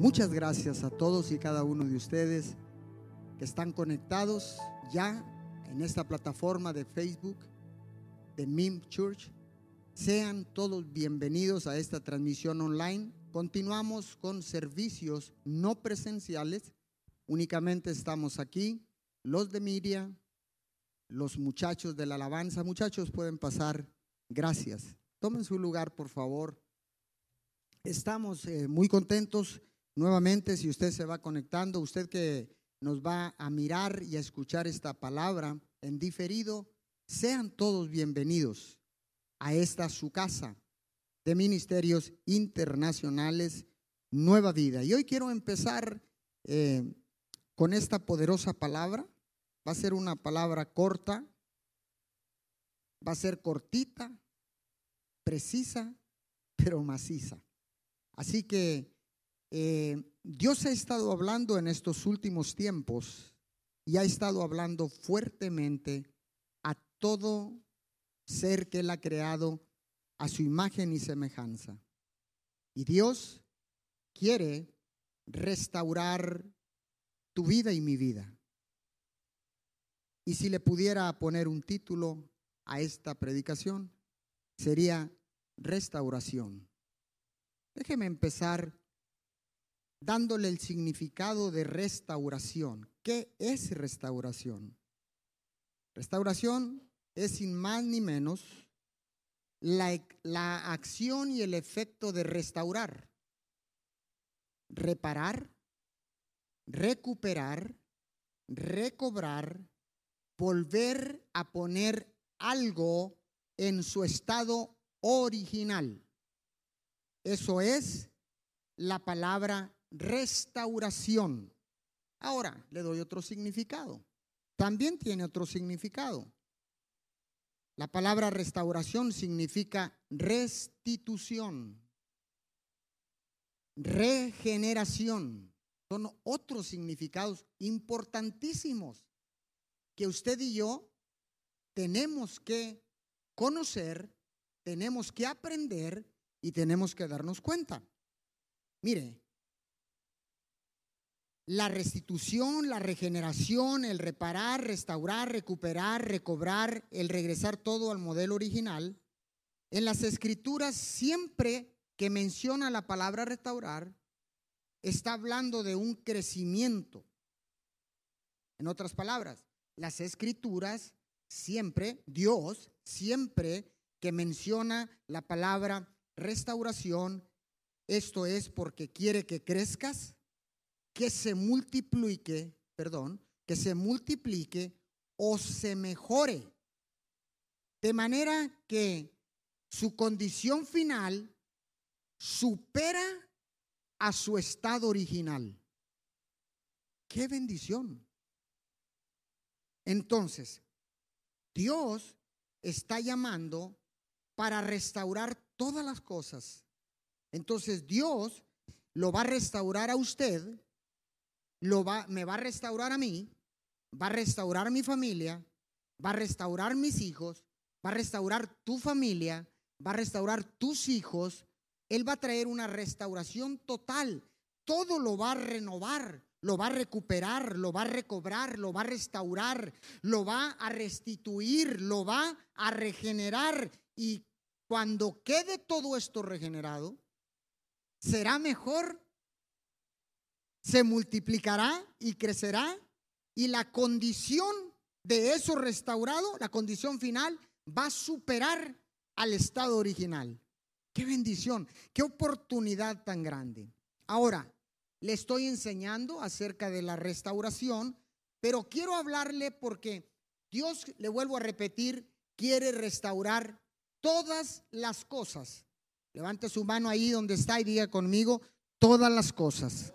Muchas gracias a todos y cada uno de ustedes que están conectados ya en esta plataforma de Facebook de MIM Church. Sean todos bienvenidos a esta transmisión online. Continuamos con servicios no presenciales. Únicamente estamos aquí, los de Miria, los muchachos de la alabanza. Muchachos, pueden pasar. Gracias. Tomen su lugar, por favor. Estamos eh, muy contentos nuevamente si usted se va conectando, usted que nos va a mirar y a escuchar esta palabra en diferido, sean todos bienvenidos a esta su casa de ministerios internacionales Nueva Vida. Y hoy quiero empezar eh, con esta poderosa palabra. Va a ser una palabra corta, va a ser cortita, precisa, pero maciza. Así que eh, Dios ha estado hablando en estos últimos tiempos y ha estado hablando fuertemente a todo ser que Él ha creado a su imagen y semejanza. Y Dios quiere restaurar tu vida y mi vida. Y si le pudiera poner un título a esta predicación, sería restauración. Déjeme empezar dándole el significado de restauración. ¿Qué es restauración? Restauración es sin más ni menos la, la, acción y el efecto de restaurar, reparar, recuperar, recobrar, volver a poner algo en su estado original. Eso es la palabra restauración. Ahora le doy otro significado. También tiene otro significado. La palabra restauración significa restitución, regeneración. Son otros significados importantísimos que usted y yo tenemos que conocer, tenemos que aprender y tenemos que darnos cuenta. Mire, la restitución, la regeneración, el reparar, restaurar, recuperar, recobrar, el regresar todo al modelo original, en las escrituras siempre que menciona la palabra restaurar, está hablando de un crecimiento. En otras palabras, las escrituras siempre, Dios siempre que menciona la palabra restauración, esto es porque quiere que crezcas, que se multiplique, perdón, que se multiplique o se mejore. De manera que su condición final supera a su estado original. ¡Qué bendición! Entonces, Dios está llamando para restaurar todas las cosas. Entonces Dios lo va a restaurar a usted va, me va a restaurar a mí, va a restaurar mi familia, va a restaurar mis hijos, va a restaurar tu familia, va a restaurar tus hijos. Él va a traer una restauración total. Todo lo va a renovar, lo va a recuperar, lo va a recobrar, lo va a restaurar, lo va a restituir, lo va a regenerar. Y cuando quede todo esto regenerado, será mejor se multiplicará y crecerá y la condición de eso restaurado, la condición final, va a superar al estado original. Qué bendición, qué oportunidad tan grande. Ahora, le estoy enseñando acerca de la restauración, pero quiero hablarle porque Dios, le vuelvo a repetir, quiere restaurar todas las cosas. Levante su mano ahí donde está y diga conmigo, todas las cosas.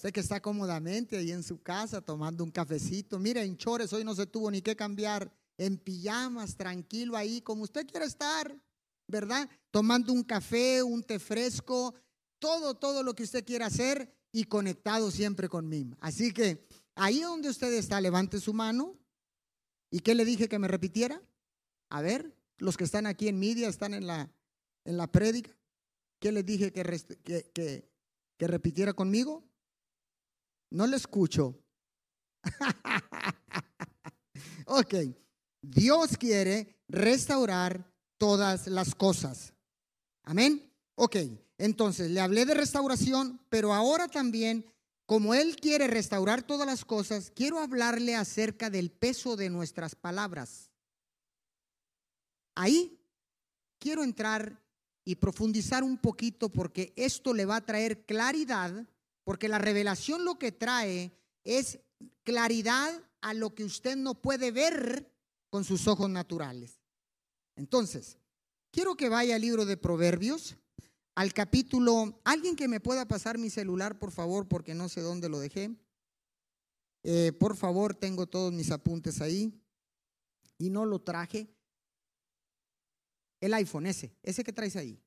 Sé que está cómodamente ahí en su casa tomando un cafecito. Mire, en chores hoy no se tuvo ni que cambiar. En pijamas, tranquilo ahí, como usted quiere estar, ¿verdad? Tomando un café, un té fresco, todo, todo lo que usted quiera hacer y conectado siempre con mí. Así que ahí donde usted está, levante su mano. ¿Y qué le dije que me repitiera? A ver, los que están aquí en media, están en la, en la prédica. ¿Qué les dije que, que, que repitiera conmigo? No le escucho. ok, Dios quiere restaurar todas las cosas. Amén. Ok, entonces le hablé de restauración, pero ahora también, como Él quiere restaurar todas las cosas, quiero hablarle acerca del peso de nuestras palabras. Ahí quiero entrar y profundizar un poquito porque esto le va a traer claridad, porque la revelación lo que trae es claridad a lo que usted no puede ver con sus ojos naturales. Entonces, quiero que vaya al libro de Proverbios, al capítulo, alguien que me pueda pasar mi celular, por favor, porque no sé dónde lo dejé. Eh, por favor, tengo todos mis apuntes ahí y no lo traje. El iPhone, ese, ese que traes ahí.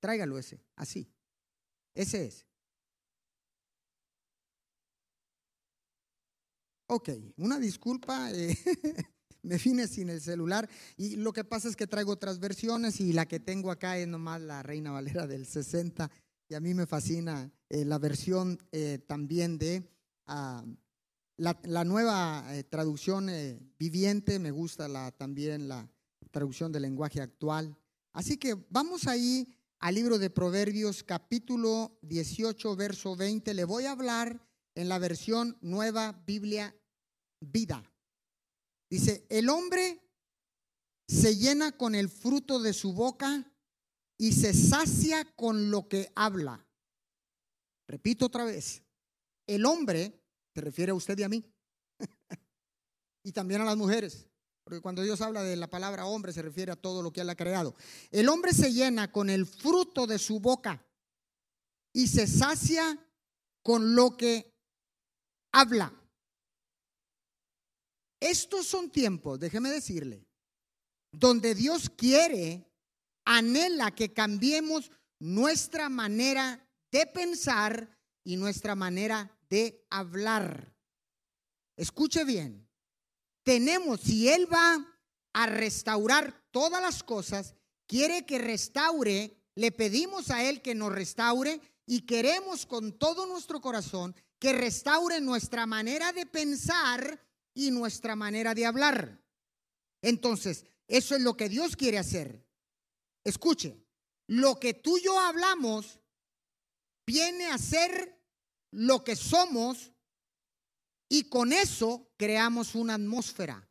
Tráigalo ese, así. Ese es. Ok, una disculpa, eh, me vine sin el celular y lo que pasa es que traigo otras versiones y la que tengo acá es nomás la Reina Valera del 60 y a mí me fascina eh, la versión eh, también de ah, la, nueva traducción viviente, me gusta la, también la traducción del lenguaje actual. Así que vamos ahí al libro de Proverbios capítulo 18, verso 20. Le voy a hablar en la versión nueva Biblia vida. Dice, el hombre se llena con el fruto de su boca y se sacia con lo que habla. Repito otra vez, el hombre, se refiere a usted y a mí, y también a las mujeres, porque cuando Dios habla de la palabra hombre se refiere a todo lo que Él ha creado. El hombre se llena con el fruto de su boca y se sacia con lo que habla. Estos son tiempos, déjeme decirle, donde Dios quiere, anhela que cambiemos nuestra manera de pensar y nuestra manera de hablar. Escuche bien, tenemos, si Él va a restaurar todas las cosas, quiere que restaure, le pedimos a Él que nos restaure y queremos con todo nuestro corazón que restaure nuestra manera de pensar y nuestra manera de hablar. Entonces, eso es lo que Dios quiere hacer. Escuche, lo que tú y yo hablamos viene a ser lo que somos y con eso creamos una atmósfera.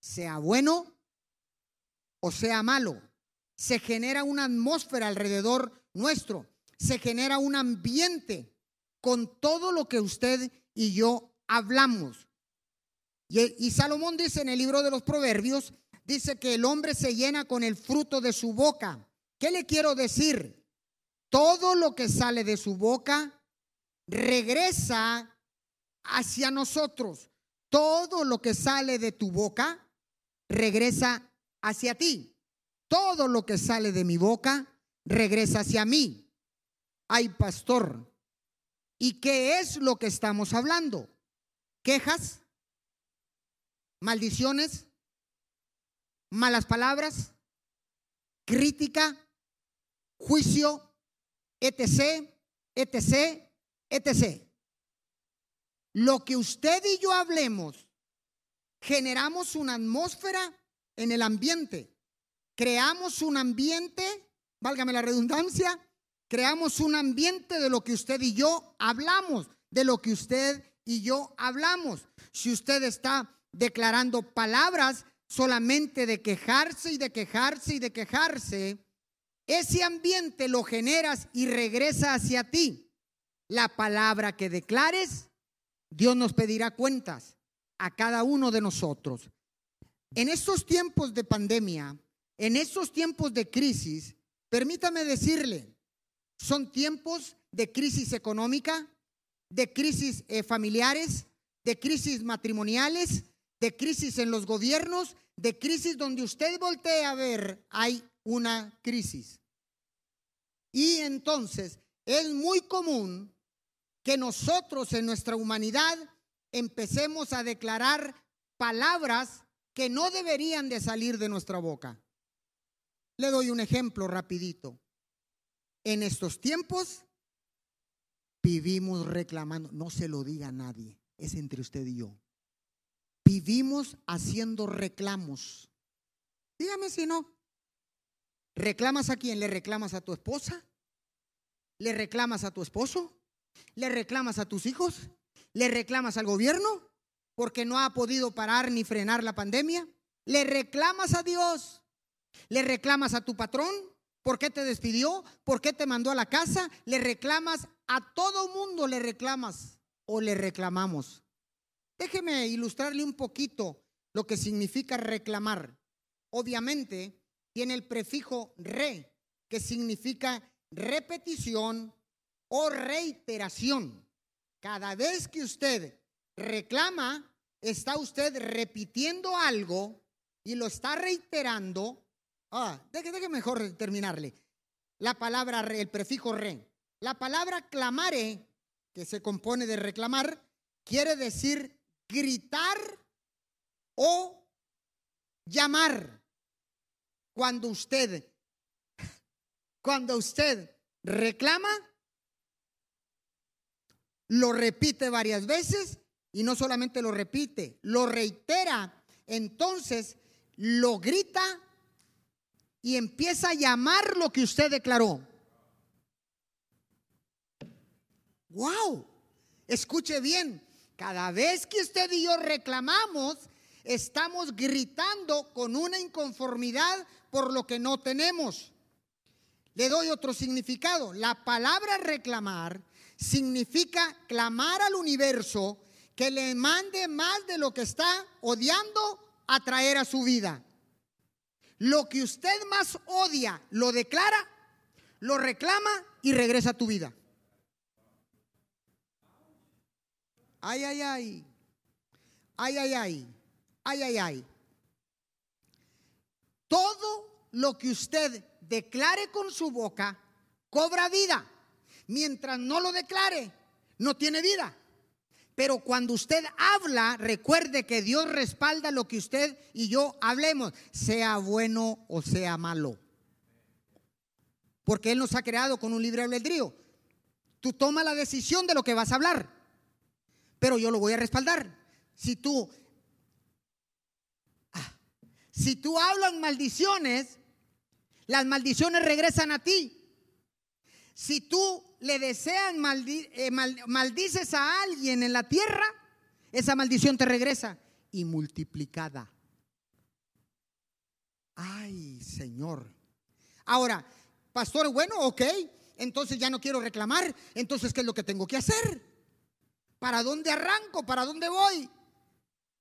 Sea bueno o sea malo, se genera una atmósfera alrededor nuestro, se genera un ambiente con todo lo que usted y yo hablamos. Y, Salomón dice en el libro de los Proverbios, dice que el hombre se llena con el fruto de su boca. ¿Qué le quiero decir? Todo lo que sale de su boca regresa hacia nosotros. Todo lo que sale de tu boca regresa hacia ti. Todo lo que sale de mi boca regresa hacia mí. Ay, pastor. ¿Y qué es lo que estamos hablando? quejas, maldiciones, malas palabras, crítica, juicio, etc., etc., etc. Lo que usted y yo hablemos, generamos una atmósfera en el ambiente. Creamos un ambiente, válgame la redundancia, creamos un ambiente de lo que usted y yo hablamos, de lo que usted y yo hablamos. Si usted está declarando palabras solamente de quejarse y de quejarse y de quejarse, ese ambiente lo generas y regresa hacia ti. La palabra que declares, Dios nos pedirá cuentas a cada uno de nosotros. En estos tiempos de pandemia, en estos tiempos de crisis, permítame decirle, son tiempos de crisis económica, de crisis eh, familiares, de crisis matrimoniales, de crisis en los gobiernos, de crisis donde usted voltee a ver, hay una crisis. Y entonces es muy común que nosotros en nuestra humanidad empecemos a declarar palabras que no deberían de salir de nuestra boca. Le doy un ejemplo rapidito. en estos tiempos vivimos reclamando, no se lo diga a nadie, es entre usted y yo. Vivimos haciendo reclamos. Dígame si no. ¿Reclamas a quién? ¿Le reclamas a tu esposa? ¿Le reclamas a tu esposo? ¿Le reclamas a tus hijos? ¿Le reclamas al gobierno porque no ha podido parar ni frenar la pandemia? ¿Le reclamas a Dios? ¿Le reclamas a tu patrón? ¿Por qué te despidió? ¿Por qué te mandó a la casa? ¿Le reclamas a todo mundo? ¿Le reclamas o le reclamamos? Déjeme ilustrarle un poquito lo que significa reclamar. Obviamente, tiene el prefijo re, que significa repetición o reiteración. Cada vez que usted reclama, está usted repitiendo algo y lo está reiterando. Ah, déjeme mejor terminarle. La palabra el prefijo re. La palabra clamare, que se compone de reclamar, quiere decir gritar o llamar cuando usted, cuando usted reclama, lo repite varias veces y no solamente lo repite, lo reitera, entonces lo grita y empieza a llamar lo que usted declaró. Wow, escuche bien, cada vez que usted y yo reclamamos, estamos gritando con una inconformidad por lo que no tenemos. Le doy otro significado. La palabra reclamar significa clamar al universo que le mande más de lo que está odiando a traer a su vida. Lo que usted más odia, lo declara, lo reclama y regresa a tu vida. Ay, ay, ay. Ay, ay, ay. Ay, ay, ay. Todo lo que usted declare con su boca cobra vida. Mientras no lo declare, no tiene vida. Pero cuando usted habla, recuerde que Dios respalda lo que usted y yo hablemos, sea bueno o sea malo. Porque Él nos ha creado con un libre albedrío. Tú toma la decisión de lo que vas a hablar, pero yo lo voy a respaldar. Si tú si tú hablas maldiciones, las maldiciones regresan a ti. Si tú le deseas, eh, maldices a alguien en la tierra, esa maldición te regresa y multiplicada. Ay, Señor. Ahora, pastor, bueno, ok, entonces ya no quiero reclamar, entonces, ¿qué es lo que tengo que hacer? ¿Para dónde arranco? ¿Para dónde voy?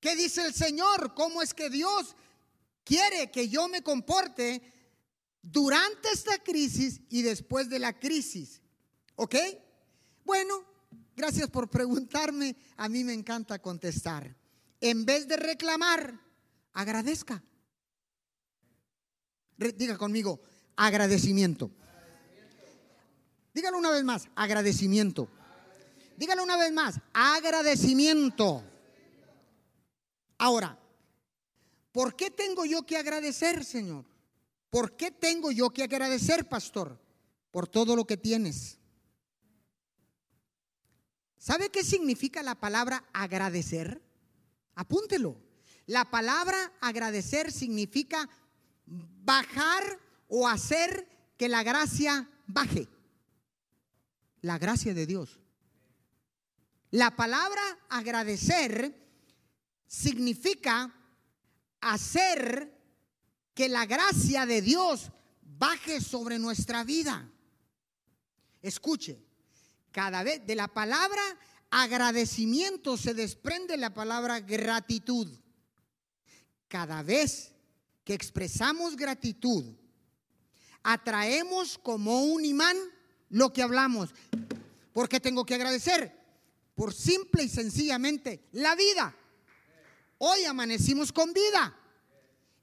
¿Qué dice el Señor? ¿Cómo es que Dios quiere que yo me comporte durante esta crisis y después de la crisis. ¿Ok? Bueno, gracias por preguntarme. A mí me encanta contestar. En vez de reclamar, agradezca. diga conmigo, agradecimiento. Dígalo una vez más, agradecimiento. Dígalo una vez más, agradecimiento. Ahora, ¿Por qué tengo yo que agradecer, Señor? ¿Por qué tengo yo que agradecer, pastor? Por todo lo que tienes. ¿Sabe qué significa la palabra agradecer? Apúntelo. La palabra agradecer significa bajar o hacer que la gracia baje. La gracia de Dios. La palabra agradecer significa hacer que la gracia de Dios baje sobre nuestra vida. Escuche, cada vez de la palabra agradecimiento se desprende la palabra gratitud. Cada vez que expresamos gratitud, atraemos como un imán lo que hablamos. ¿Por qué tengo que agradecer? Por simple y sencillamente la vida. Hoy amanecimos con vida.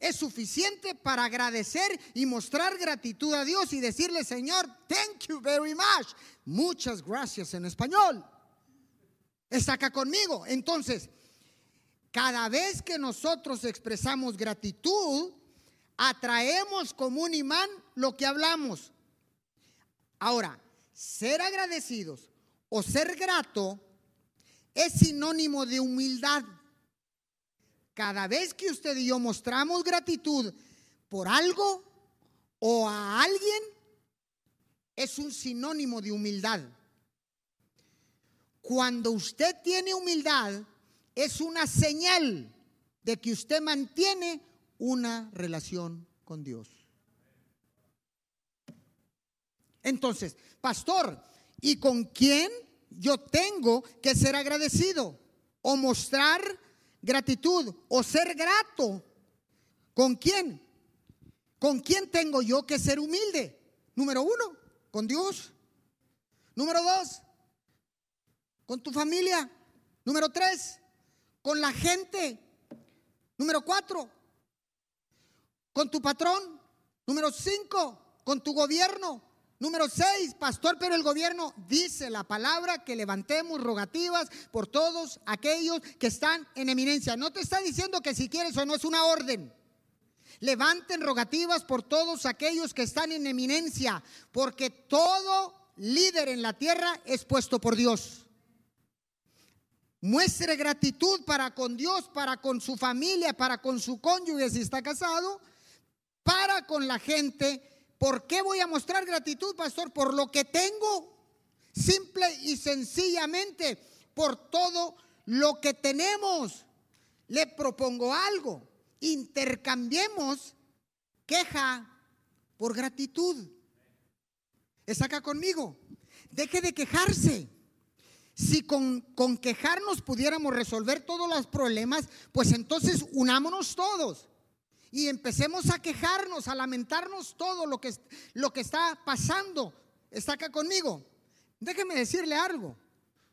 Es suficiente para agradecer y mostrar gratitud a Dios y decirle, Señor, thank you very much. Muchas gracias en español. Está acá conmigo. Entonces, cada vez que nosotros expresamos gratitud, atraemos como un imán lo que hablamos. Ahora, ser agradecidos o ser grato es sinónimo de humildad. Cada vez que usted y yo mostramos gratitud por algo o a alguien, es un sinónimo de humildad. Cuando usted tiene humildad, es una señal de que usted mantiene una relación con Dios. Entonces, pastor, ¿y con quién yo tengo que ser agradecido o mostrar gratitud o ser grato? ¿Con quién? ¿Con quién tengo yo que ser humilde? Número uno, con Dios. Número dos, con tu familia. Número tres, con la gente. Número cuatro, con tu patrón. Número cinco, con tu gobierno. Número seis, pastor, pero el gobierno dice la palabra que levantemos rogativas por todos aquellos que están en eminencia. No te está diciendo que si quieres o no es una orden. Levanten rogativas por todos aquellos que están en eminencia, porque todo líder en la tierra es puesto por Dios. Muestre gratitud para con Dios, para con su familia, para con su cónyuge si está casado, para con la gente ¿Por qué voy a mostrar gratitud, pastor? Por lo que tengo, simple y sencillamente, por todo lo que tenemos. Le propongo algo, intercambiemos queja por gratitud. ¿Está acá conmigo? Deje de quejarse. Si con, con, quejarnos pudiéramos resolver todos los problemas, pues entonces unámonos todos y empecemos a quejarnos, a lamentarnos todo lo que, lo que está pasando. ¿Está acá conmigo? Déjeme decirle algo.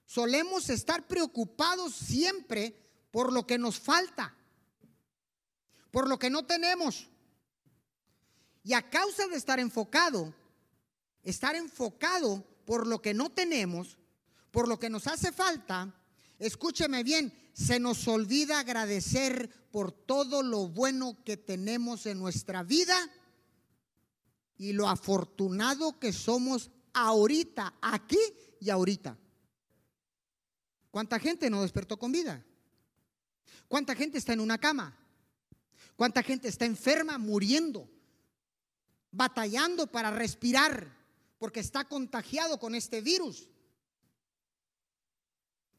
Solemos estar preocupados siempre por lo que nos falta, por lo que no tenemos. Y a causa de estar enfocado, estar enfocado por lo que no tenemos, por lo que nos hace falta, escúcheme bien, se nos olvida agradecer por todo lo bueno que tenemos en nuestra vida y lo afortunado que somos ahorita, aquí y ahorita. ¿Cuánta gente no despertó con vida? ¿Cuánta gente está en una cama? ¿Cuánta gente está enferma, muriendo, batallando para respirar porque está contagiado con este virus?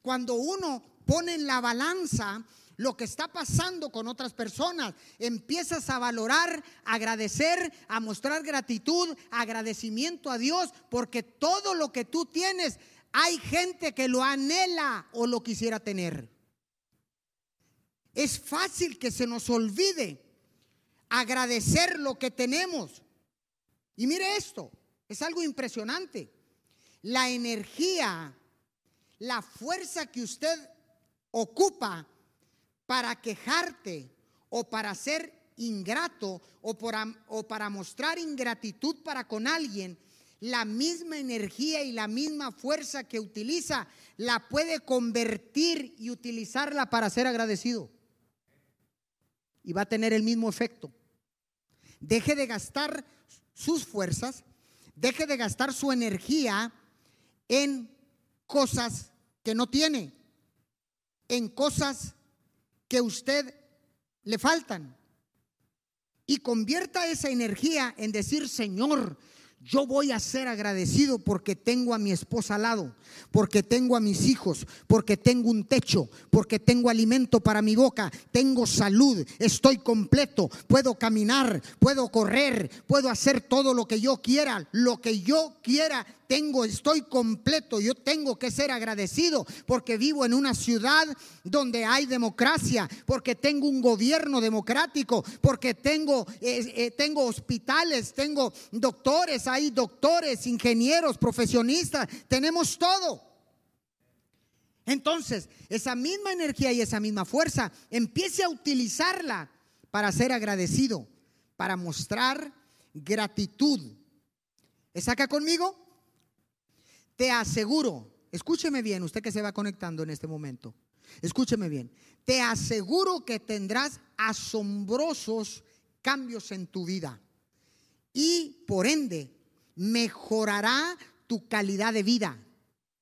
Cuando uno pone en la balanza lo que está pasando con otras personas. Empiezas a valorar, agradecer, a mostrar gratitud, agradecimiento a Dios, porque todo lo que tú tienes, hay gente que lo anhela o lo quisiera tener. Es fácil que se nos olvide agradecer lo que tenemos. Y mire esto, es algo impresionante. La energía, la fuerza que usted ocupa para quejarte o para ser ingrato o, o para mostrar ingratitud para con alguien, la misma energía y la misma fuerza que utiliza la puede convertir y utilizarla para ser agradecido. Y va a tener el mismo efecto. Deje de gastar sus fuerzas, deje de gastar su energía en cosas que no tiene, en cosas que usted le faltan. Y convierta esa energía en decir, Señor, yo voy a ser agradecido porque tengo a mi esposa al lado, porque tengo a mis hijos, porque tengo un techo, porque tengo alimento para mi boca, tengo salud, estoy completo, puedo caminar, puedo correr, puedo hacer todo lo que yo quiera, lo que yo quiera tengo, estoy completo, yo tengo que ser agradecido porque vivo en una ciudad donde hay democracia, porque tengo un gobierno democrático, porque tengo, eh, eh, tengo hospitales, tengo doctores, hay doctores, ingenieros, profesionistas, tenemos todo. Entonces, esa misma energía y esa misma fuerza, empiece a utilizarla para ser agradecido, para mostrar gratitud. ¿Está acá conmigo? Te aseguro, escúcheme bien, usted que se va conectando en este momento, escúcheme bien, te aseguro que tendrás asombrosos cambios en tu vida y por ende mejorará tu calidad de vida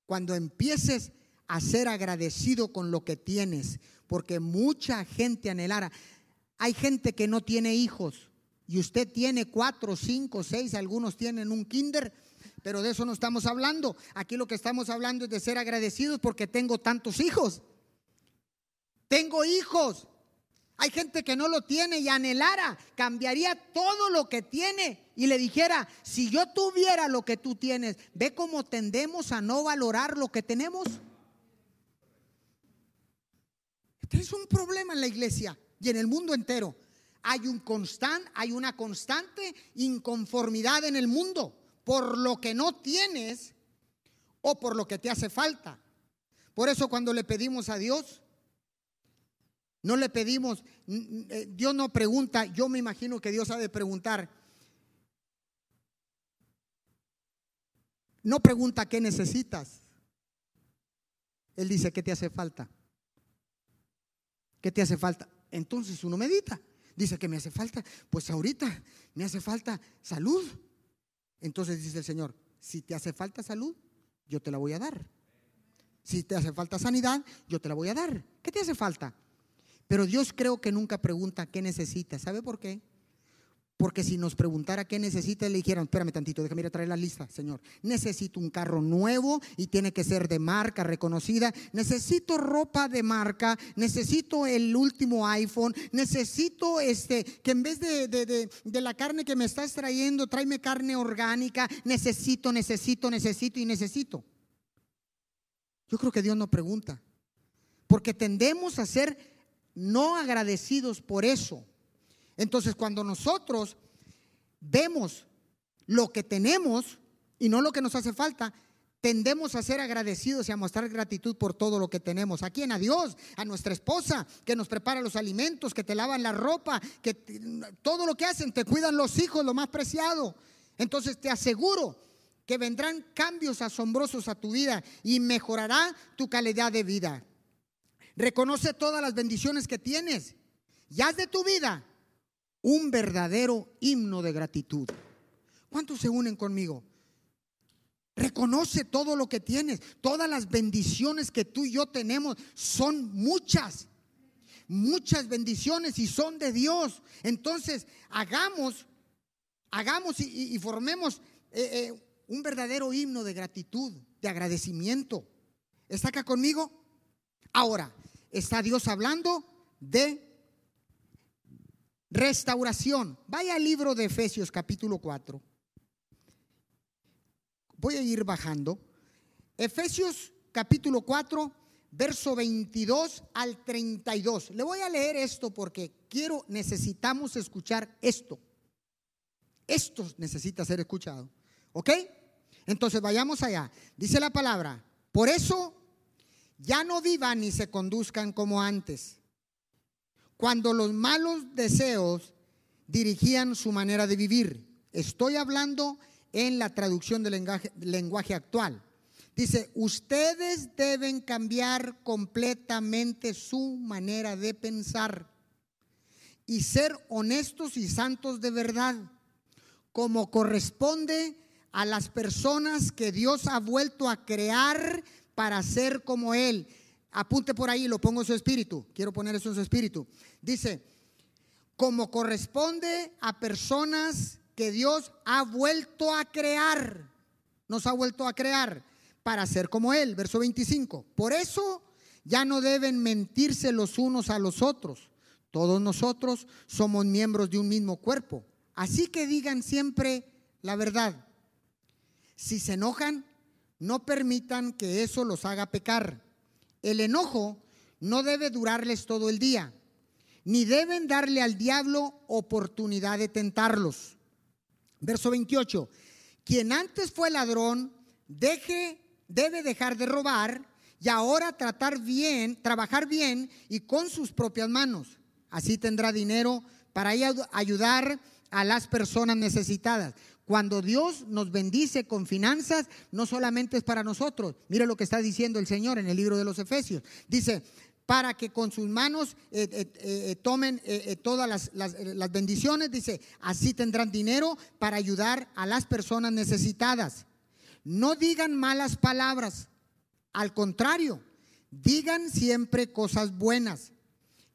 cuando empieces a ser agradecido con lo que tienes, porque mucha gente anhelara. Hay gente que no tiene hijos y usted tiene cuatro, cinco, seis, algunos tienen un kinder, pero de eso no estamos hablando. Aquí lo que estamos hablando es de ser agradecidos porque tengo tantos hijos. Tengo hijos. Hay gente que no lo tiene y anhelara, cambiaría todo lo que tiene y le dijera, si yo tuviera lo que tú tienes, ve cómo tendemos a no valorar lo que tenemos. Este es un problema en la iglesia y en el mundo entero. Hay un constante, hay una constante inconformidad en el mundo por lo que no tienes o por lo que te hace falta. Por eso cuando le pedimos a Dios, no le pedimos, eh, Dios no pregunta, yo me imagino que Dios ha de preguntar. No pregunta qué necesitas. Él dice, ¿qué te hace falta? ¿Qué te hace falta? Entonces uno medita. Dice que me hace falta, pues ahorita me hace falta salud. Entonces dice el Señor, si te hace falta salud, yo te la voy a dar. Si te hace falta sanidad, yo te la voy a dar. ¿Qué te hace falta? Pero Dios creo que nunca pregunta qué necesita. ¿Sabe por qué? Porque si nos preguntara qué necesita, le dijeran, espérame tantito, déjame ir a traer la lista, Señor. Necesito un carro nuevo y tiene que ser de marca reconocida. Necesito ropa de marca. Necesito el último iPhone. Necesito este, que en vez de, de la carne que me estás trayendo, tráeme carne orgánica. Necesito, necesito, necesito y necesito. Yo creo que Dios no pregunta. Porque tendemos a ser no agradecidos por eso. Entonces, cuando nosotros vemos lo que tenemos y no lo que nos hace falta, tendemos a ser agradecidos y a mostrar gratitud por todo lo que tenemos. ¿A quién? A Dios, a nuestra esposa, que nos prepara los alimentos, que te lavan la ropa, que todo lo que hacen, te cuidan los hijos, lo más preciado. Entonces te aseguro que vendrán cambios asombrosos a tu vida y mejorará tu calidad de vida. Reconoce todas las bendiciones que tienes y haz de tu vida un verdadero himno de gratitud. ¿Cuántos se unen conmigo? Reconoce todo lo que tienes. Todas las bendiciones que tú y yo tenemos son muchas. Muchas bendiciones y son de Dios. Entonces, hagamos, hagamos y, formemos eh, eh, un verdadero himno de gratitud, de agradecimiento. ¿Está acá conmigo? Ahora, está Dios hablando de restauración. Vaya al libro de Efesios capítulo 4. Voy a ir bajando. Efesios capítulo 4, verso 22 al 32. Le voy a leer esto porque quiero, necesitamos escuchar esto. Esto necesita ser escuchado. ¿Ok? Entonces vayamos allá. Dice la palabra, por eso ya no vivan ni se conduzcan como antes, cuando los malos deseos dirigían su manera de vivir. Estoy hablando en la traducción del lenguaje, actual. Dice, ustedes deben cambiar completamente su manera de pensar y ser honestos y santos de verdad, como corresponde a las personas que Dios ha vuelto a crear para ser como Él. Apunte por ahí, lo pongo en su espíritu. Quiero poner eso en su espíritu. Dice, como corresponde a personas que Dios ha vuelto a crear, nos ha vuelto a crear para ser como Él. Verso 25. Por eso ya no deben mentirse los unos a los otros. Todos nosotros somos miembros de un mismo cuerpo. Así que digan siempre la verdad. Si se enojan, no permitan que eso los haga pecar. El enojo no debe durarles todo el día, ni deben darle al diablo oportunidad de tentarlos. Verso 28. Quien antes fue ladrón, deje, debe dejar de robar y ahora tratar bien, trabajar bien y con sus propias manos. Así tendrá dinero para ayudar a las personas necesitadas. Cuando Dios nos bendice con finanzas, no solamente es para nosotros. Mire lo que está diciendo el Señor en el libro de los Efesios. Dice, para que con sus manos eh, eh, eh, tomen todas las, las bendiciones. Dice, así tendrán dinero para ayudar a las personas necesitadas. No digan malas palabras, al contrario, digan siempre cosas buenas,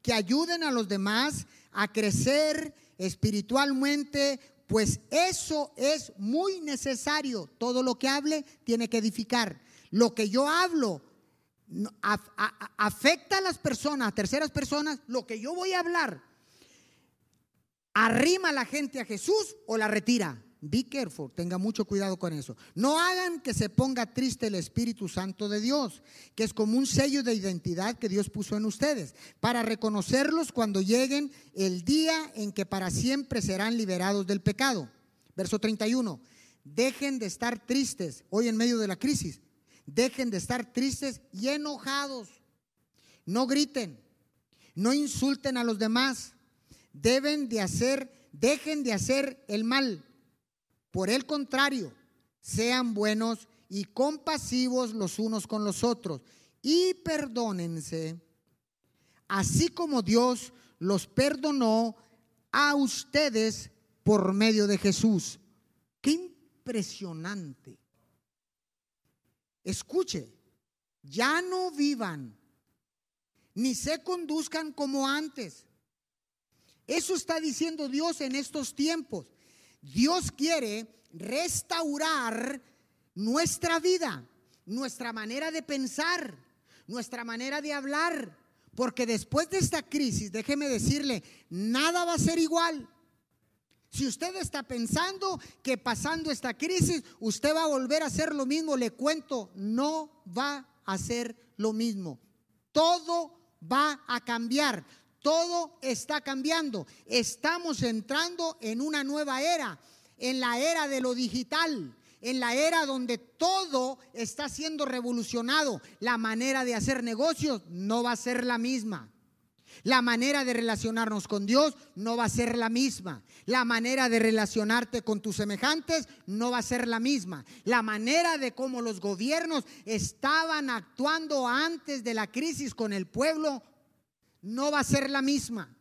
que ayuden a los demás a crecer espiritualmente, pues eso es muy necesario. Todo lo que hable tiene que edificar. Lo que yo hablo afecta a las personas, a terceras personas, lo que yo voy a hablar, arrima a la gente a Jesús o la retira. Be careful, tenga mucho cuidado con eso. No hagan que se ponga triste el Espíritu Santo de Dios, que es como un sello de identidad que Dios puso en ustedes, para reconocerlos cuando lleguen el día en que para siempre serán liberados del pecado. Verso 31. Dejen de estar tristes hoy en medio de la crisis. Dejen de estar tristes y enojados. No griten, no insulten a los demás. Deben de hacer, dejen de hacer el mal. Por el contrario, sean buenos y compasivos los unos con los otros y perdónense, así como Dios los perdonó a ustedes por medio de Jesús. Qué impresionante. Escuche, ya no vivan, ni se conduzcan como antes. Eso está diciendo Dios en estos tiempos. Dios quiere restaurar nuestra vida, nuestra manera de pensar, nuestra manera de hablar, porque después de esta crisis, déjeme decirle, nada va a ser igual. Si usted está pensando que pasando esta crisis usted va a volver a hacer lo mismo, le cuento, no va a ser lo mismo. Todo va a cambiar. Todo está cambiando. Estamos entrando en una nueva era, en la era de lo digital, en la era donde todo está siendo revolucionado. La manera de hacer negocios no va a ser la misma. La manera de relacionarnos con Dios no va a ser la misma. La manera de relacionarte con tus semejantes no va a ser la misma. La manera de cómo los gobiernos estaban actuando antes de la crisis con el pueblo no va a ser la misma.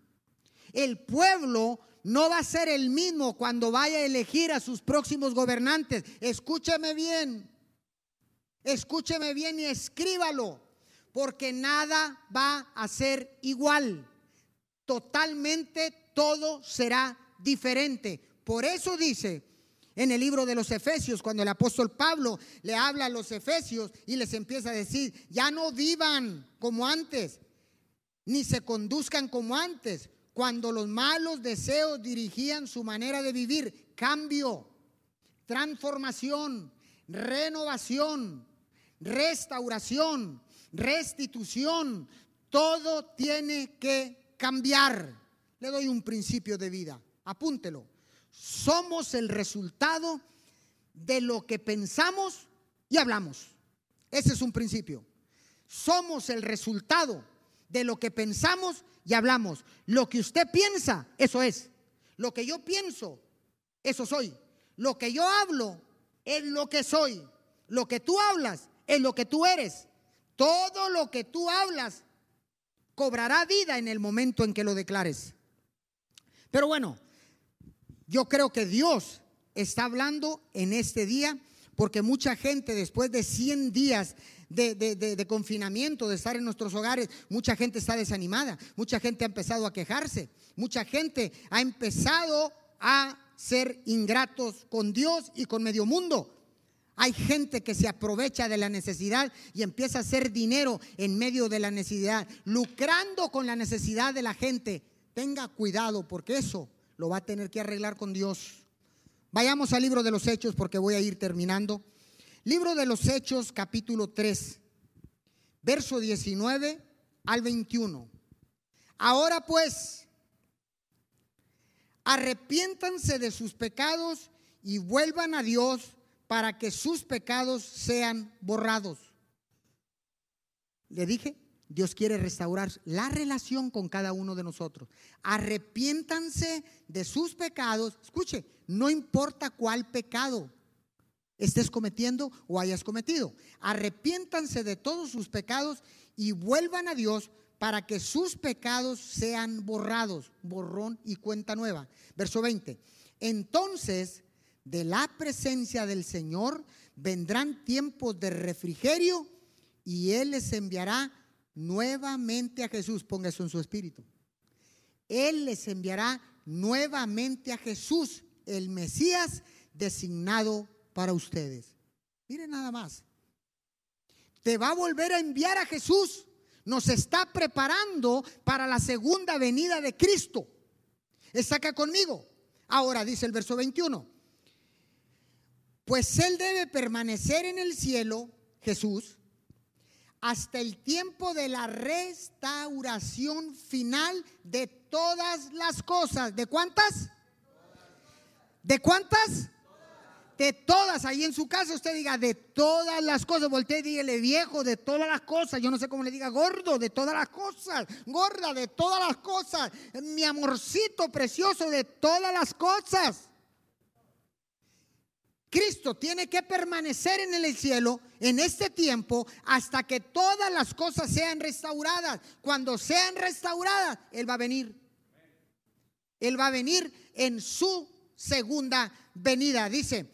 El pueblo no va a ser el mismo cuando vaya a elegir a sus próximos gobernantes. Escúcheme bien. Escúcheme bien y escríbalo porque nada va a ser igual. Totalmente todo será diferente. Por eso dice en el libro de los Efesios, cuando el apóstol Pablo le habla a los Efesios y les empieza a decir, ya no vivan como antes, ni se conduzcan como antes, cuando los malos deseos dirigían su manera de vivir. Cambio, transformación, renovación, restauración restitución, todo tiene que cambiar. Le doy un principio de vida, apúntelo. Somos el resultado de lo que pensamos y hablamos. Ese es un principio. Somos el resultado de lo que pensamos y hablamos. Lo que usted piensa, eso es. Lo que yo pienso, eso soy. Lo que yo hablo es lo que soy. Lo que tú hablas es lo que tú eres. Todo lo que tú hablas cobrará vida en el momento en que lo declares. Pero bueno, yo creo que Dios está hablando en este día porque mucha gente después de 100 días de, confinamiento, de estar en nuestros hogares, mucha gente está desanimada, mucha gente ha empezado a quejarse, mucha gente ha empezado a ser ingratos con Dios y con medio mundo. Hay gente que se aprovecha de la necesidad y empieza a hacer dinero en medio de la necesidad, lucrando con la necesidad de la gente. Tenga cuidado porque eso lo va a tener que arreglar con Dios. Vayamos al libro de los Hechos porque voy a ir terminando. Libro de los Hechos capítulo 3, verso 19 al 21. Ahora pues, arrepiéntanse de sus pecados y vuelvan a Dios para que sus pecados sean borrados. Le dije, Dios quiere restaurar la relación con cada uno de nosotros. Arrepiéntanse de sus pecados. Escuche, no importa cuál pecado estés cometiendo o hayas cometido. Arrepiéntanse de todos sus pecados y vuelvan a Dios para que sus pecados sean borrados, borrón y cuenta nueva. Verso 20. Entonces, de la presencia del Señor vendrán tiempos de refrigerio y Él les enviará nuevamente a Jesús. Ponga eso en su espíritu. Él les enviará nuevamente a Jesús, el Mesías designado para ustedes. Miren nada más. Te va a volver a enviar a Jesús nos está preparando para la segunda venida de Cristo. Está acá conmigo. Ahora dice el verso 21. Pues Él debe permanecer en el cielo, Jesús, hasta el tiempo de la restauración final de todas las cosas. ¿De cuántas? ¿De cuántas? De todas, ahí en su casa usted diga de todas las cosas, voltee y dígale viejo de todas las cosas, yo no sé cómo le diga gordo de todas las cosas, gorda de todas las cosas, mi amorcito precioso de todas las cosas. Cristo tiene que permanecer en el cielo en este tiempo hasta que todas las cosas sean restauradas. Cuando sean restauradas, Él va a venir. Él va a venir en su segunda venida. Dice,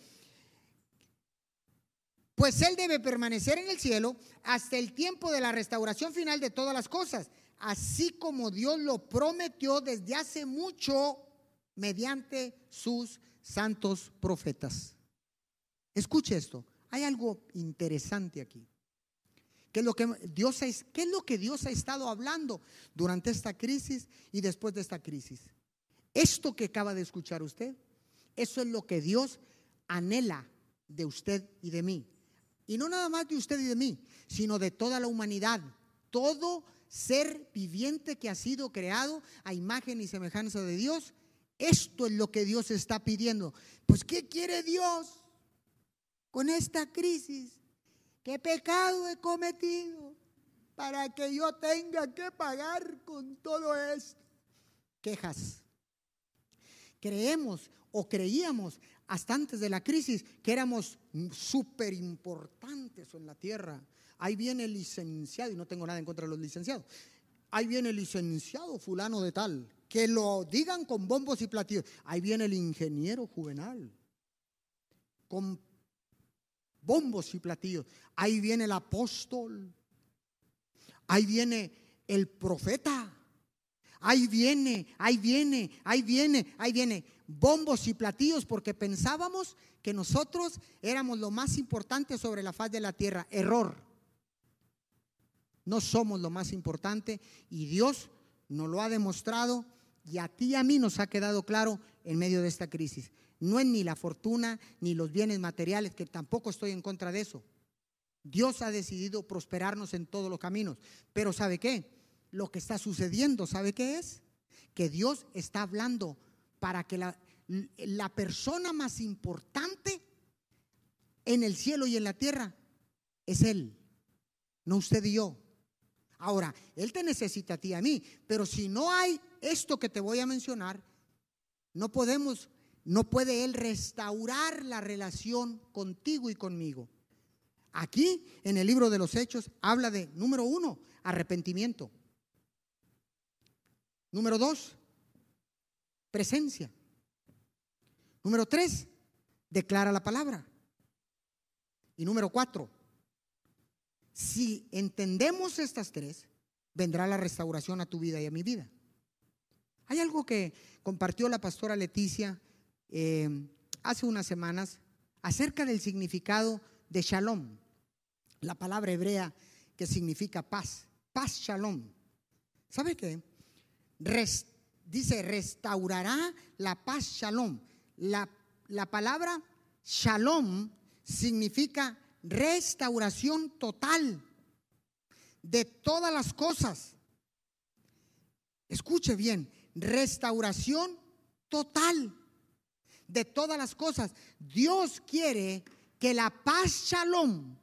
pues Él debe permanecer en el cielo hasta el tiempo de la restauración final de todas las cosas, así como Dios lo prometió desde hace mucho mediante sus santos profetas. Escuche esto, hay algo interesante aquí. ¿Qué es, lo que Dios ¿Qué es lo que Dios ha estado hablando durante esta crisis y después de esta crisis? Esto que acaba de escuchar usted, eso es lo que Dios anhela de usted y de mí. Y no nada más de usted y de mí, sino de toda la humanidad. Todo ser viviente que ha sido creado a imagen y semejanza de Dios. Esto es lo que Dios está pidiendo. Pues ¿qué quiere Dios con esta crisis? ¿Qué pecado he cometido para que yo tenga que pagar con todo esto? Quejas. Creemos o creíamos hasta antes de la crisis, que éramos súper importantes en la tierra. Ahí viene el licenciado, y no tengo nada en contra de los licenciados. Ahí viene el licenciado fulano de tal. Que lo digan con bombos y platillos. Ahí viene el ingeniero juvenal. Con bombos y platillos. Ahí viene el apóstol. Ahí viene el profeta. Ahí viene, ahí viene, ahí viene, ahí viene bombos y platillos porque pensábamos que nosotros éramos lo más importante sobre la faz de la tierra. Error. No somos lo más importante y Dios nos lo ha demostrado y a ti y a mí nos ha quedado claro en medio de esta crisis. No es ni la fortuna ni los bienes materiales, que tampoco estoy en contra de eso. Dios ha decidido prosperarnos en todos los caminos. Pero ¿sabe qué? Lo que está sucediendo, ¿sabe qué es? Que Dios está hablando para que la, la persona más importante en el cielo y en la tierra es Él, no usted y yo. Ahora, Él te necesita a ti y a mí, pero si no hay esto que te voy a mencionar, no podemos, no puede Él restaurar la relación contigo y conmigo. Aquí, en el libro de los Hechos, habla de, número uno, arrepentimiento. Número dos, presencia. Número tres, declara la palabra. Y número cuatro, si entendemos estas tres, vendrá la restauración a tu vida y a mi vida. Hay algo que compartió la pastora Leticia eh, hace unas semanas acerca del significado de shalom, la palabra hebrea que significa paz, paz shalom. ¿Sabe qué? Dice, restaurará la paz shalom. La, palabra shalom significa restauración total de todas las cosas. Escuche bien, restauración total de todas las cosas. Dios quiere que la paz shalom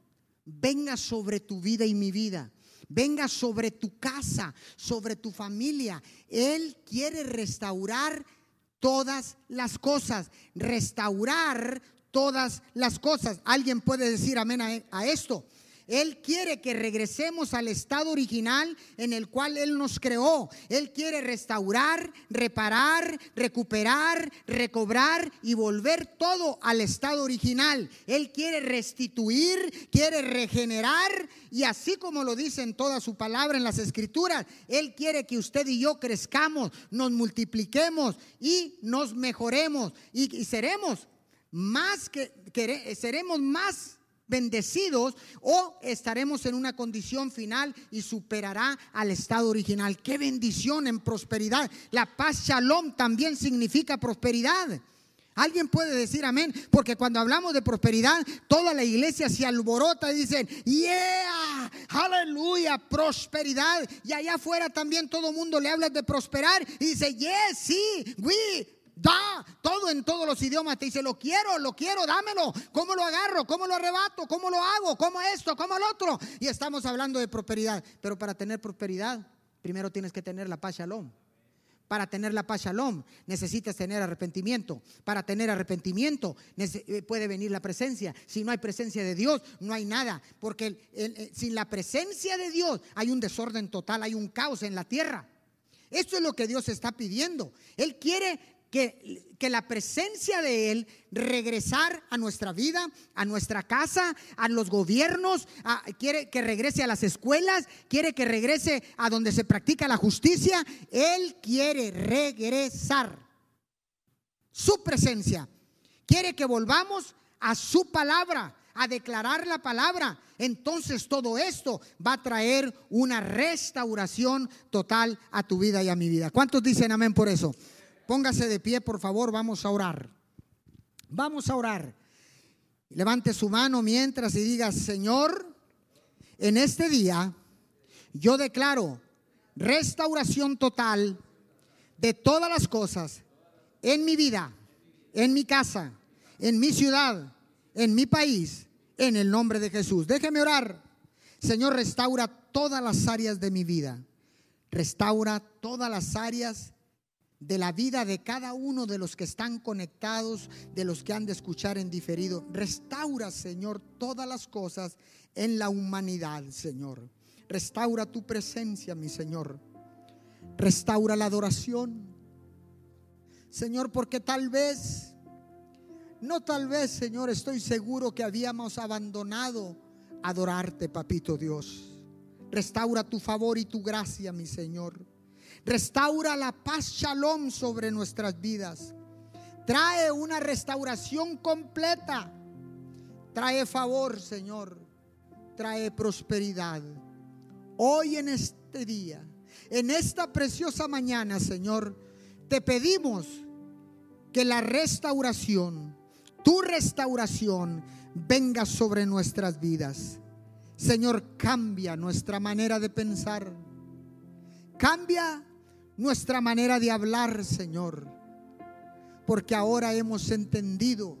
venga sobre tu vida y mi vida venga sobre tu casa, sobre tu familia. Él quiere restaurar todas las cosas, restaurar todas las cosas. Alguien puede decir amén a, esto. Él quiere que regresemos al estado original en el cual Él nos creó. Él quiere restaurar, reparar, recuperar, recobrar y volver todo al estado original. Él quiere restituir, quiere regenerar y así como lo dice en toda su palabra en las escrituras, Él quiere que usted y yo crezcamos, nos multipliquemos y nos mejoremos y, seremos más que, que seremos más bendecidos o estaremos en una condición final y superará al estado original. Qué bendición en prosperidad. La paz shalom también significa prosperidad. Alguien puede decir amén, porque cuando hablamos de prosperidad, toda la iglesia se alborota y dicen, yeah, aleluya, prosperidad. Y allá afuera también todo el mundo le habla de prosperar y dice, yes, sí, we, Da todo en todos los idiomas. Te dice, lo quiero, lo quiero, dámelo. ¿Cómo lo agarro? ¿Cómo lo arrebato? ¿Cómo lo hago? ¿Cómo esto? ¿Cómo el otro? Y estamos hablando de prosperidad. Pero para tener prosperidad, primero tienes que tener la paz shalom. Para tener la paz shalom necesitas tener arrepentimiento. Para tener arrepentimiento eh, puede venir la presencia. Si no hay presencia de Dios, no hay nada. Porque sin la presencia de Dios hay un desorden total, hay un caos en la tierra. Esto es lo que Dios está pidiendo. Él quiere que, la presencia de Él regresar a nuestra vida, a nuestra casa, a los gobiernos, quiere que regrese a las escuelas, quiere que regrese a donde se practica la justicia. Él quiere regresar. Su presencia. Quiere que volvamos a su palabra, a declarar la palabra. Entonces todo esto va a traer una restauración total a tu vida y a mi vida. ¿Cuántos dicen amén por eso? Póngase de pie, por favor, vamos a orar. Vamos a orar. Levante su mano mientras y diga, Señor, en este día yo declaro restauración total de todas las cosas en mi vida, en mi casa, en mi ciudad, en mi país, en el nombre de Jesús. Déjeme orar. Señor, restaura todas las áreas de mi vida. Restaura todas las áreas de la vida de cada uno de los que están conectados, de los que han de escuchar en diferido. Restaura, Señor, todas las cosas en la humanidad, Señor. Restaura tu presencia, mi Señor. Restaura la adoración. Señor, porque tal vez, no tal vez, Señor, estoy seguro que habíamos abandonado adorarte, papito Dios. Restaura tu favor y tu gracia, mi Señor. Restaura la paz shalom sobre nuestras vidas. Trae una restauración completa. Trae favor, Señor. Trae prosperidad. Hoy en este día, en esta preciosa mañana, Señor, te pedimos que la restauración, tu restauración, venga sobre nuestras vidas. Señor, cambia nuestra manera de pensar. Cambia nuestra manera de hablar, Señor. Porque ahora hemos entendido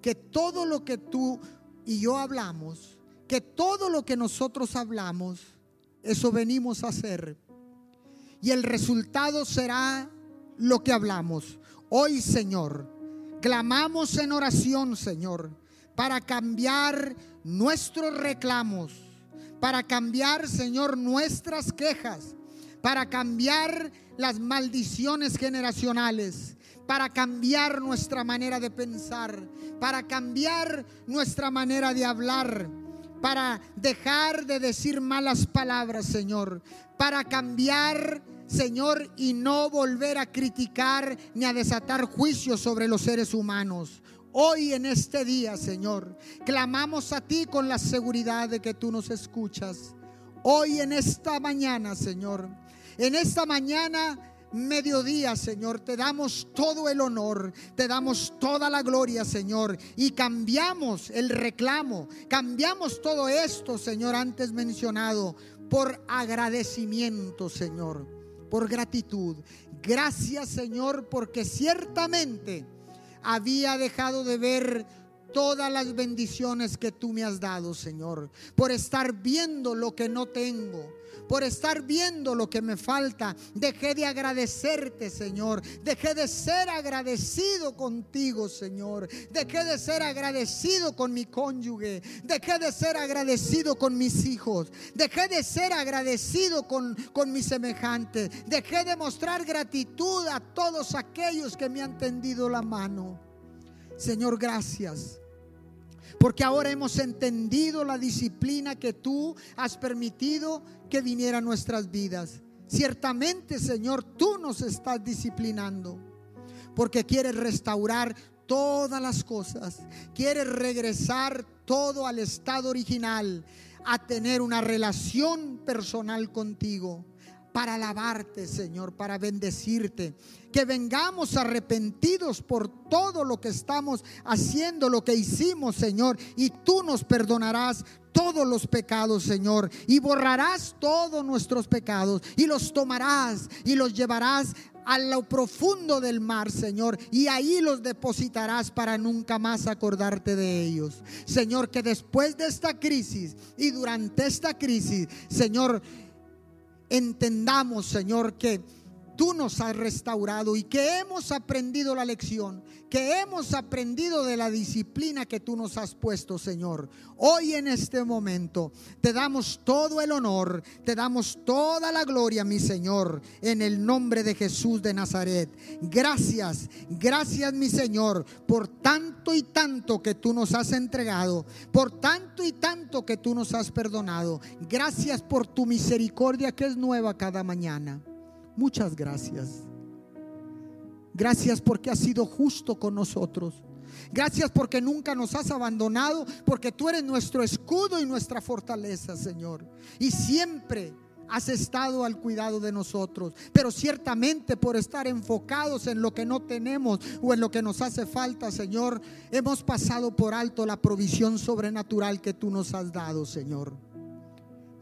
que todo lo que tú y yo hablamos, que todo lo que nosotros hablamos, eso venimos a hacer. Y el resultado será lo que hablamos. Hoy, Señor, clamamos en oración, Señor, para cambiar nuestros reclamos, para cambiar, Señor, nuestras quejas, para cambiar las maldiciones generacionales, para cambiar nuestra manera de pensar, para cambiar nuestra manera de hablar, para dejar de decir malas palabras, Señor, para cambiar, Señor, y no volver a criticar ni a desatar juicios sobre los seres humanos. Hoy en este día, Señor, clamamos a ti con la seguridad de que tú nos escuchas. Hoy en esta mañana, Señor, en esta mañana mediodía, Señor, te damos todo el honor, te damos toda la gloria, Señor, y cambiamos el reclamo, cambiamos todo esto, Señor, antes mencionado, por agradecimiento, Señor, por gratitud. Gracias, Señor, porque ciertamente había dejado de ver todas las bendiciones que tú me has dado, Señor, por estar viendo lo que no tengo, por estar viendo lo que me falta. Dejé de agradecerte, Señor. Dejé de ser agradecido contigo, Señor. Dejé de ser agradecido con mi cónyuge. Dejé de ser agradecido con mis hijos. Dejé de ser agradecido con, con mis semejantes. Dejé de mostrar gratitud a todos aquellos que me han tendido la mano. Señor, gracias. Porque ahora hemos entendido la disciplina que tú has permitido que viniera a nuestras vidas. Ciertamente, Señor, tú nos estás disciplinando. Porque quieres restaurar todas las cosas. Quieres regresar todo al estado original. A tener una relación personal contigo para alabarte, Señor, para bendecirte. Que vengamos arrepentidos por todo lo que estamos haciendo, lo que hicimos, Señor. Y tú nos perdonarás todos los pecados, Señor. Y borrarás todos nuestros pecados. Y los tomarás y los llevarás a lo profundo del mar, Señor, y ahí los depositarás para nunca más acordarte de ellos. Señor, que después de esta crisis y durante esta crisis, Señor, entendamos, Señor, que tú nos has restaurado y que hemos aprendido la lección, que hemos aprendido de la disciplina que tú nos has puesto, Señor. Hoy en este momento te damos todo el honor, te damos toda la gloria, mi Señor, en el nombre de Jesús de Nazaret. Gracias, gracias, mi Señor, por tanto y tanto que tú nos has entregado, por tanto y tanto que tú nos has perdonado. Gracias por tu misericordia que es nueva cada mañana. Muchas gracias. Gracias porque has sido justo con nosotros. Gracias porque nunca nos has abandonado, porque tú eres nuestro escudo y nuestra fortaleza, Señor. Y siempre has estado al cuidado de nosotros. Pero ciertamente por estar enfocados en lo que no tenemos o en lo que nos hace falta, Señor, hemos pasado por alto la provisión sobrenatural que tú nos has dado, Señor.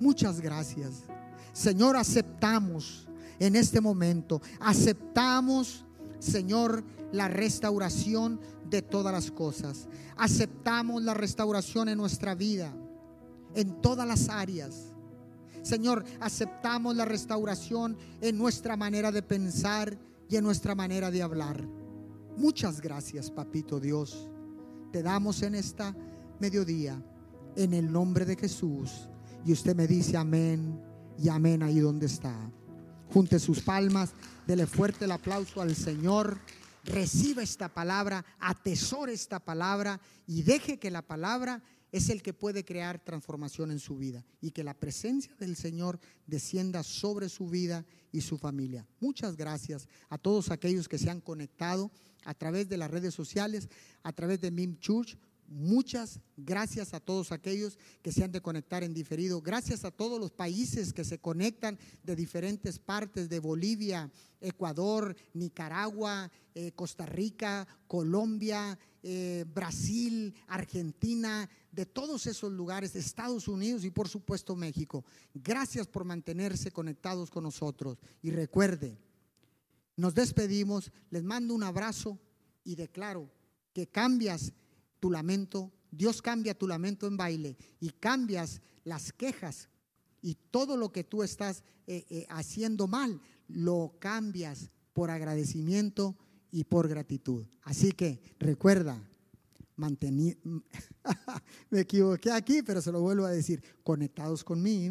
Muchas gracias. Señor, aceptamos en este momento. Aceptamos, Señor, la restauración de todas las cosas. Aceptamos la restauración en nuestra vida, en todas las áreas. Señor, aceptamos la restauración en nuestra manera de pensar y en nuestra manera de hablar. Muchas gracias, Papito Dios. Te damos en esta mediodía, en el nombre de Jesús. Y usted me dice amén y amén ahí donde está. Junte sus palmas, dele fuerte el aplauso al Señor. Reciba esta palabra, atesore esta palabra y deje que la palabra es el que puede crear transformación en su vida y que la presencia del Señor descienda sobre su vida y su familia. Muchas gracias a todos aquellos que se han conectado a través de las redes sociales, a través de MIM Church. Muchas gracias a todos aquellos que se han de conectar en diferido. Gracias a todos los países que se conectan de diferentes partes de Bolivia, Ecuador, Nicaragua, eh, Costa Rica, Colombia, eh, Brasil, Argentina, de todos esos lugares, Estados Unidos y por supuesto México. Gracias por mantenerse conectados con nosotros. Y recuerde, nos despedimos, les mando un abrazo y declaro que cambias tu lamento, Dios cambia tu lamento en baile y cambias las quejas y todo lo que tú estás eh, eh, haciendo mal, lo cambias por agradecimiento y por gratitud. Así que recuerda, mantener, me equivoqué aquí, pero se lo vuelvo a decir, conectados conmigo